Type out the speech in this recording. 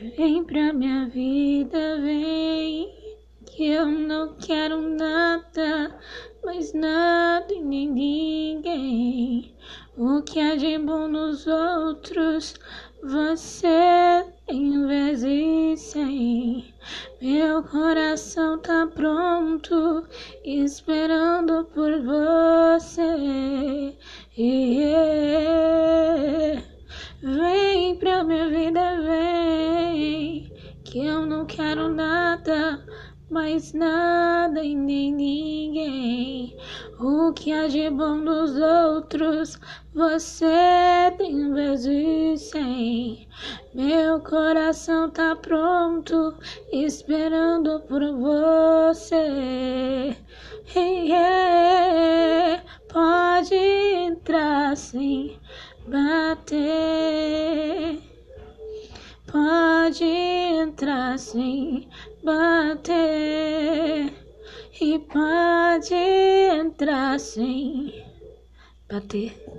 Vem pra minha vida, vem. Que eu não quero nada, mas nada e nem ninguém. O que há de bom nos outros, você tem vezes sem. Meu coração tá pronto, esperando por você. Yeah. Vem pra minha vida, vem. Que eu não quero nada, mais nada e nem ninguém. O que há de bom dos outros, você tem vezes sem. Meu coração tá pronto, esperando por você. Yeah. Pode entrar sem bater. Pode entrar sem bater e pode entrar sem bater.